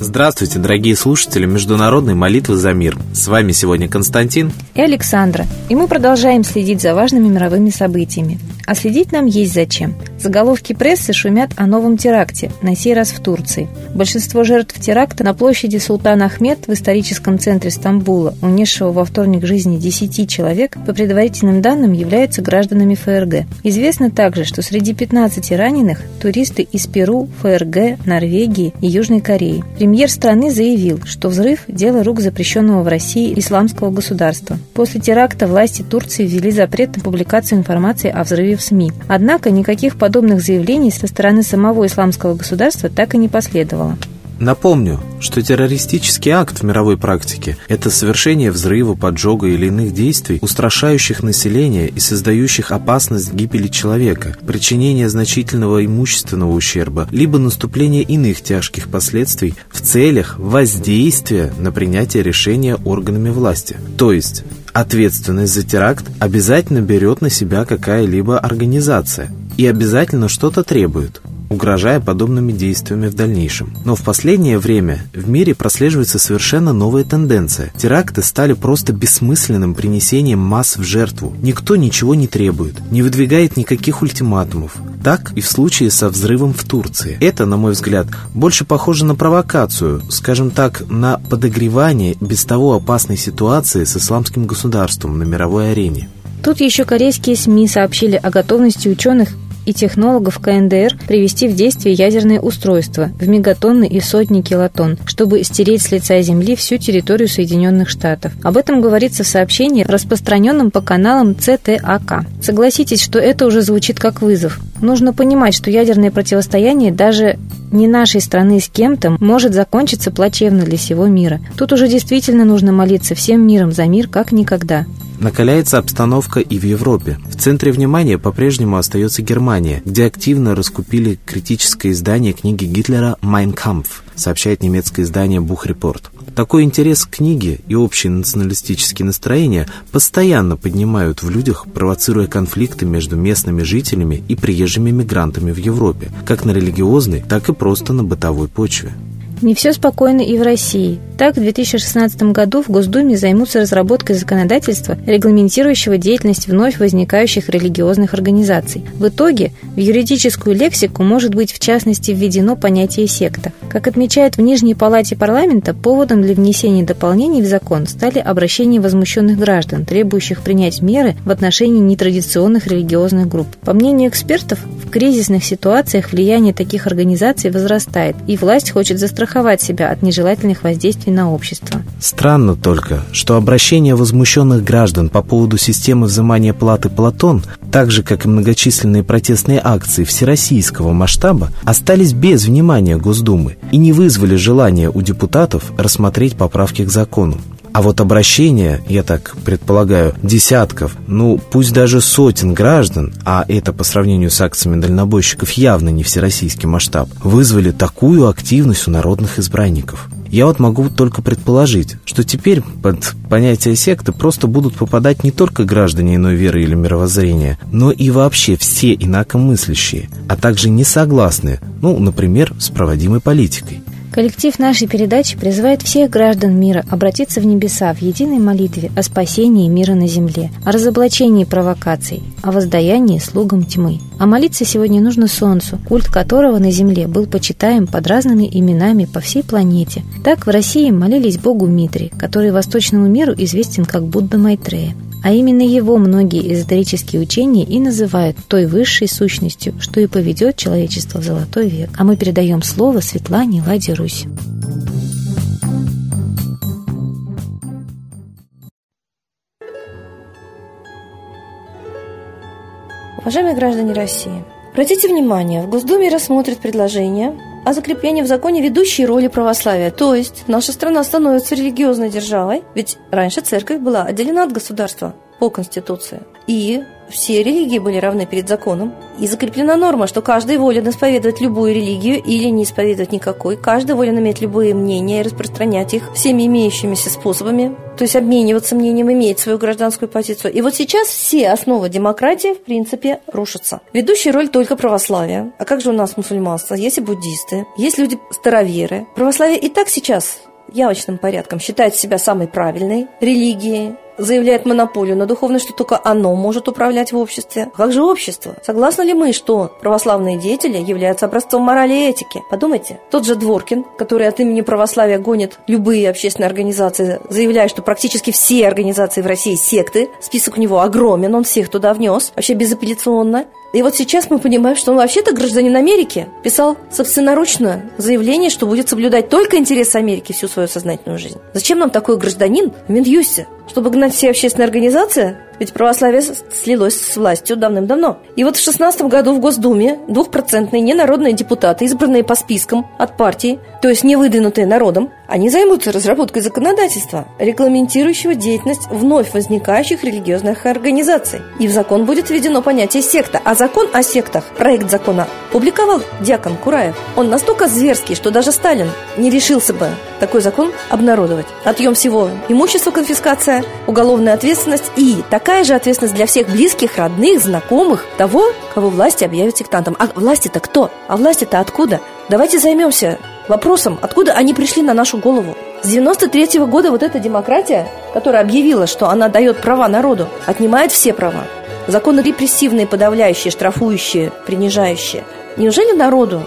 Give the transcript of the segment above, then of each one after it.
Здравствуйте, дорогие слушатели Международной молитвы за мир. С вами сегодня Константин и Александра. И мы продолжаем следить за важными мировыми событиями. А следить нам есть зачем. Заголовки прессы шумят о новом теракте, на сей раз в Турции. Большинство жертв теракта на площади Султан Ахмед в историческом центре Стамбула, унесшего во вторник жизни 10 человек, по предварительным данным являются гражданами ФРГ. Известно также, что среди 15 раненых – туристы из Перу, ФРГ, Норвегии и Южной Кореи. Премьер страны заявил, что взрыв – дело рук запрещенного в России исламского государства. После теракта власти Турции ввели запрет на публикацию информации о взрыве в СМИ. Однако никаких подобных заявлений со стороны самого исламского государства так и не последовало. Напомню, что террористический акт в мировой практике – это совершение взрыва, поджога или иных действий, устрашающих население и создающих опасность гибели человека, причинение значительного имущественного ущерба, либо наступление иных тяжких последствий в целях воздействия на принятие решения органами власти. То есть, ответственность за теракт обязательно берет на себя какая-либо организация и обязательно что-то требует угрожая подобными действиями в дальнейшем. Но в последнее время в мире прослеживается совершенно новая тенденция. Теракты стали просто бессмысленным принесением масс в жертву. Никто ничего не требует, не выдвигает никаких ультиматумов. Так и в случае со взрывом в Турции. Это, на мой взгляд, больше похоже на провокацию, скажем так, на подогревание без того опасной ситуации с исламским государством на мировой арене. Тут еще корейские СМИ сообщили о готовности ученых и технологов КНДР привести в действие ядерные устройства в мегатонны и сотни килотонн, чтобы стереть с лица Земли всю территорию Соединенных Штатов. Об этом говорится в сообщении, распространенном по каналам ЦТАК. Согласитесь, что это уже звучит как вызов. Нужно понимать, что ядерное противостояние даже не нашей страны с кем-то может закончиться плачевно для всего мира. Тут уже действительно нужно молиться всем миром за мир как никогда. Накаляется обстановка и в Европе. В центре внимания по-прежнему остается Германия, где активно раскупили критическое издание книги Гитлера «Mein Kampf», сообщает немецкое издание «Бухрепорт». Такой интерес к книге и общие националистические настроения постоянно поднимают в людях, провоцируя конфликты между местными жителями и приезжими мигрантами в Европе, как на религиозной, так и просто на бытовой почве. Не все спокойно и в России. Так, в 2016 году в Госдуме займутся разработкой законодательства, регламентирующего деятельность вновь возникающих религиозных организаций. В итоге в юридическую лексику может быть в частности введено понятие секта. Как отмечают в Нижней Палате парламента, поводом для внесения дополнений в закон стали обращения возмущенных граждан, требующих принять меры в отношении нетрадиционных религиозных групп. По мнению экспертов, в кризисных ситуациях влияние таких организаций возрастает, и власть хочет застраховать застраховать себя от нежелательных воздействий на общество. Странно только, что обращения возмущенных граждан по поводу системы взимания платы Платон, так же, как и многочисленные протестные акции всероссийского масштаба, остались без внимания Госдумы и не вызвали желания у депутатов рассмотреть поправки к закону. А вот обращения, я так предполагаю, десятков, ну пусть даже сотен граждан, а это по сравнению с акциями дальнобойщиков явно не всероссийский масштаб, вызвали такую активность у народных избранников. Я вот могу только предположить, что теперь под понятие секты просто будут попадать не только граждане иной веры или мировоззрения, но и вообще все инакомыслящие, а также несогласные, ну, например, с проводимой политикой. Коллектив нашей передачи призывает всех граждан мира обратиться в небеса в единой молитве о спасении мира на земле, о разоблачении провокаций, о воздаянии слугам тьмы. А молиться сегодня нужно Солнцу, культ которого на земле был почитаем под разными именами по всей планете. Так в России молились богу Митри, который восточному миру известен как Будда Майтрея. А именно его многие эзотерические учения и называют той высшей сущностью, что и поведет человечество в золотой век. А мы передаем слово Светлане Ладе Русь. Уважаемые граждане России, обратите внимание, в Госдуме рассмотрят предложение о закреплении в законе ведущей роли православия. То есть наша страна становится религиозной державой, ведь раньше церковь была отделена от государства по Конституции. И все религии были равны перед законом. И закреплена норма, что каждый волен исповедовать любую религию или не исповедовать никакой. Каждый волен иметь любые мнения и распространять их всеми имеющимися способами, то есть обмениваться мнением, иметь свою гражданскую позицию. И вот сейчас все основы демократии, в принципе, рушатся. Ведущая роль только православия. А как же у нас мусульманство? Есть и буддисты, есть люди староверы. Православие и так сейчас явочным порядком считает себя самой правильной религией, заявляет монополию на духовность, что только оно может управлять в обществе. Как же общество? Согласны ли мы, что православные деятели являются образцом морали и этики? Подумайте. Тот же Дворкин, который от имени православия гонит любые общественные организации, заявляя, что практически все организации в России секты, список у него огромен, он всех туда внес, вообще безапелляционно. И вот сейчас мы понимаем, что он вообще-то гражданин Америки. Писал собственноручно заявление, что будет соблюдать только интересы Америки всю свою сознательную жизнь. Зачем нам такой гражданин в Минюсте? Чтобы гнать все общественные организации? Ведь православие слилось с властью давным-давно. И вот в 16 году в Госдуме двухпроцентные ненародные депутаты, избранные по спискам от партии, то есть не выдвинутые народом, они займутся разработкой законодательства, регламентирующего деятельность вновь возникающих религиозных организаций. И в закон будет введено понятие секта. А закон о сектах, проект закона, публиковал дьякон Кураев. Он настолько зверский, что даже Сталин не решился бы такой закон обнародовать. Отъем всего имущества, конфискация, уголовная ответственность и такая же ответственность для всех близких, родных, знакомых того, кого власти объявят сектантом. А власти-то кто? А власти-то откуда? Давайте займемся вопросом, откуда они пришли на нашу голову. С 93 -го года вот эта демократия, которая объявила, что она дает права народу, отнимает все права. Законы репрессивные, подавляющие, штрафующие, принижающие. Неужели народу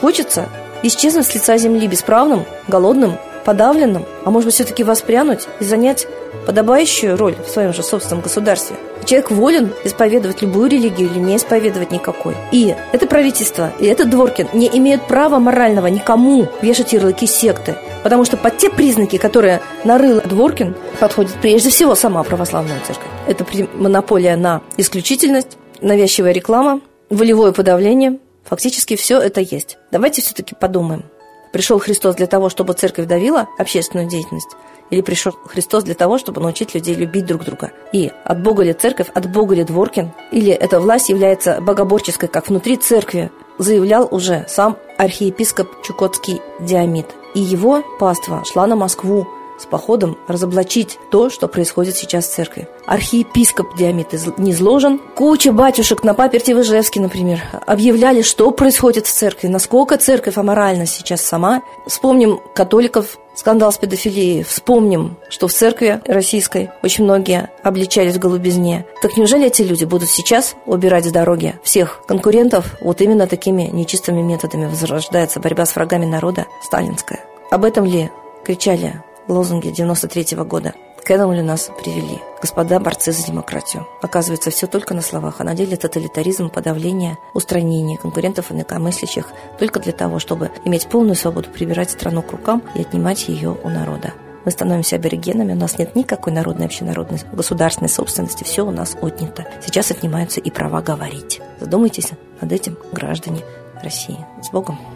хочется исчезнуть с лица земли бесправным, голодным, подавленным, а может быть все-таки воспрянуть и занять подобающую роль в своем же собственном государстве. Человек волен исповедовать любую религию или не исповедовать никакой. И это правительство, и этот Дворкин не имеют права морального никому вешать ярлыки секты. Потому что под те признаки, которые нарыл Дворкин, подходит прежде всего сама православная церковь. Это монополия на исключительность, навязчивая реклама, волевое подавление. Фактически все это есть. Давайте все-таки подумаем. Пришел Христос для того, чтобы церковь давила общественную деятельность? Или пришел Христос для того, чтобы научить людей любить друг друга? И от Бога ли церковь, от Бога ли Дворкин? Или эта власть является богоборческой, как внутри церкви, заявлял уже сам архиепископ Чукотский Диамид. И его паства шла на Москву с походом разоблачить то, что происходит сейчас в церкви. Архиепископ Диамид низложен. Куча батюшек на паперти в Ижевске, например, объявляли, что происходит в церкви, насколько церковь аморальна сейчас сама. Вспомним католиков, скандал с педофилией. Вспомним, что в церкви российской очень многие обличались в голубизне. Так неужели эти люди будут сейчас убирать с дороги всех конкурентов? Вот именно такими нечистыми методами возрождается борьба с врагами народа сталинская. Об этом ли кричали лозунги 93 -го года. К этому ли нас привели? Господа борцы за демократию. Оказывается, все только на словах, а на деле тоталитаризм, подавление, устранение конкурентов и инакомыслящих только для того, чтобы иметь полную свободу прибирать страну к рукам и отнимать ее у народа. Мы становимся аборигенами, у нас нет никакой народной, общенародной, государственной собственности, все у нас отнято. Сейчас отнимаются и права говорить. Задумайтесь над этим, граждане России. С Богом!